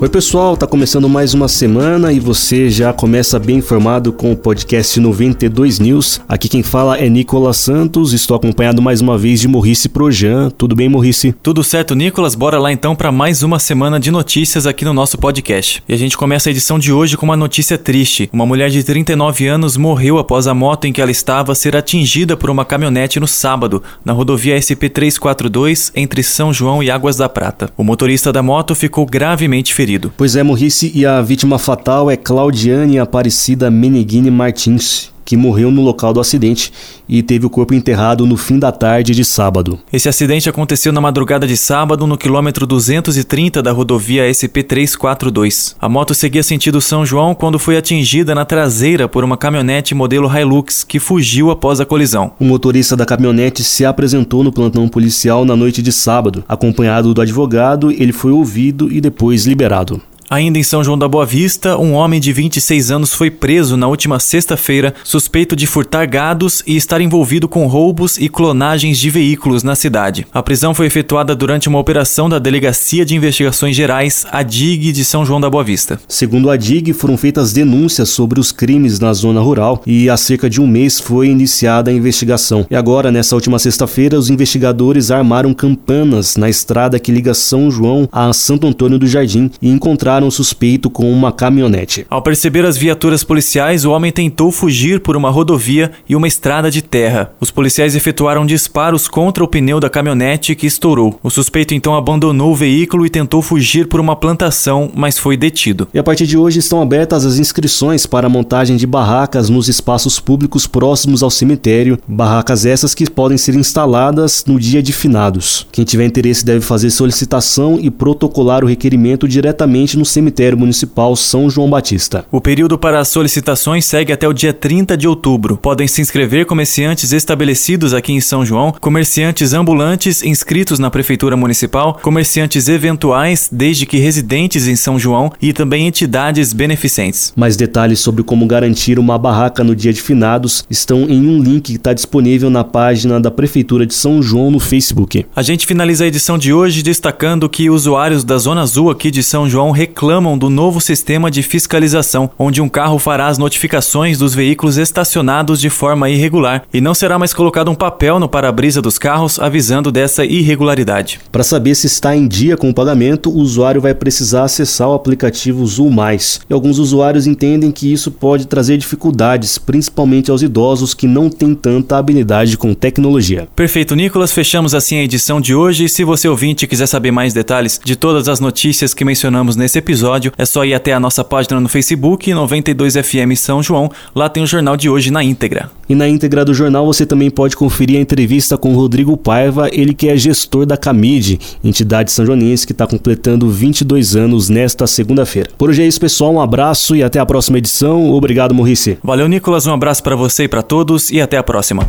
Oi, pessoal, tá começando mais uma semana e você já começa bem informado com o podcast 92 News. Aqui quem fala é Nicolas Santos, estou acompanhado mais uma vez de Morrice Projan. Tudo bem, Morrice? Tudo certo, Nicolas. Bora lá então para mais uma semana de notícias aqui no nosso podcast. E a gente começa a edição de hoje com uma notícia triste. Uma mulher de 39 anos morreu após a moto em que ela estava ser atingida por uma caminhonete no sábado, na rodovia SP342 entre São João e Águas da Prata. O motorista da moto ficou gravemente ferido ferido. Pois é, Morrice, e a vítima fatal é Claudiane Aparecida Meneghini Martins que morreu no local do acidente e teve o corpo enterrado no fim da tarde de sábado. Esse acidente aconteceu na madrugada de sábado no quilômetro 230 da rodovia SP342. A moto seguia sentido São João quando foi atingida na traseira por uma caminhonete modelo Hilux que fugiu após a colisão. O motorista da caminhonete se apresentou no plantão policial na noite de sábado. Acompanhado do advogado, ele foi ouvido e depois liberado. Ainda em São João da Boa Vista, um homem de 26 anos foi preso na última sexta-feira, suspeito de furtar gados e estar envolvido com roubos e clonagens de veículos na cidade. A prisão foi efetuada durante uma operação da Delegacia de Investigações Gerais, a DIG de São João da Boa Vista. Segundo a DIG, foram feitas denúncias sobre os crimes na zona rural e há cerca de um mês foi iniciada a investigação. E agora, nessa última sexta-feira, os investigadores armaram campanas na estrada que liga São João a Santo Antônio do Jardim e encontraram um suspeito com uma caminhonete. Ao perceber as viaturas policiais, o homem tentou fugir por uma rodovia e uma estrada de terra. Os policiais efetuaram disparos contra o pneu da caminhonete que estourou. O suspeito então abandonou o veículo e tentou fugir por uma plantação, mas foi detido. E a partir de hoje estão abertas as inscrições para a montagem de barracas nos espaços públicos próximos ao cemitério, barracas essas que podem ser instaladas no dia de finados. Quem tiver interesse deve fazer solicitação e protocolar o requerimento diretamente no cemitério municipal São João Batista. O período para as solicitações segue até o dia 30 de outubro. Podem se inscrever comerciantes estabelecidos aqui em São João, comerciantes ambulantes inscritos na Prefeitura Municipal, comerciantes eventuais, desde que residentes em São João e também entidades beneficentes. Mais detalhes sobre como garantir uma barraca no dia de finados estão em um link que está disponível na página da Prefeitura de São João no Facebook. A gente finaliza a edição de hoje destacando que usuários da Zona Azul aqui de São João reclamam reclamam do novo sistema de fiscalização, onde um carro fará as notificações dos veículos estacionados de forma irregular e não será mais colocado um papel no para-brisa dos carros avisando dessa irregularidade. Para saber se está em dia com o pagamento, o usuário vai precisar acessar o aplicativo Mais. E alguns usuários entendem que isso pode trazer dificuldades, principalmente aos idosos que não têm tanta habilidade com tecnologia. Perfeito, Nicolas. Fechamos assim a edição de hoje. Se você ouvinte quiser saber mais detalhes de todas as notícias que mencionamos nesse episódio, é só ir até a nossa página no Facebook, 92FM São João. Lá tem o jornal de hoje na íntegra. E na íntegra do jornal você também pode conferir a entrevista com Rodrigo Paiva, ele que é gestor da Camide, entidade são joanense que está completando 22 anos nesta segunda-feira. Por hoje é isso, pessoal. Um abraço e até a próxima edição. Obrigado, Morrice. Valeu, Nicolas. Um abraço para você e para todos e até a próxima.